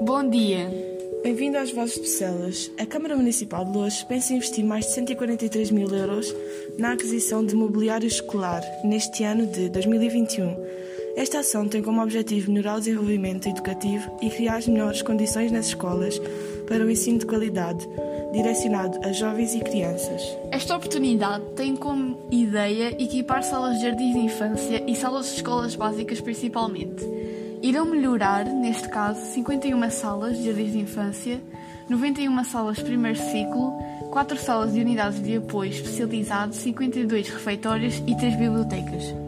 Bom dia. Bem-vindo às Vozes de Celas. A Câmara Municipal de Lourdes pensa investir mais de 143 mil euros na aquisição de mobiliário escolar neste ano de 2021. Esta ação tem como objetivo melhorar o desenvolvimento educativo e criar as melhores condições nas escolas para o ensino de qualidade, direcionado a jovens e crianças. Esta oportunidade tem como ideia equipar salas de jardins de infância e salas de escolas básicas principalmente. Irão melhorar, neste caso, 51 salas de jardins de infância, 91 salas de primeiro ciclo, 4 salas de unidades de apoio especializado, 52 refeitórios e 3 bibliotecas.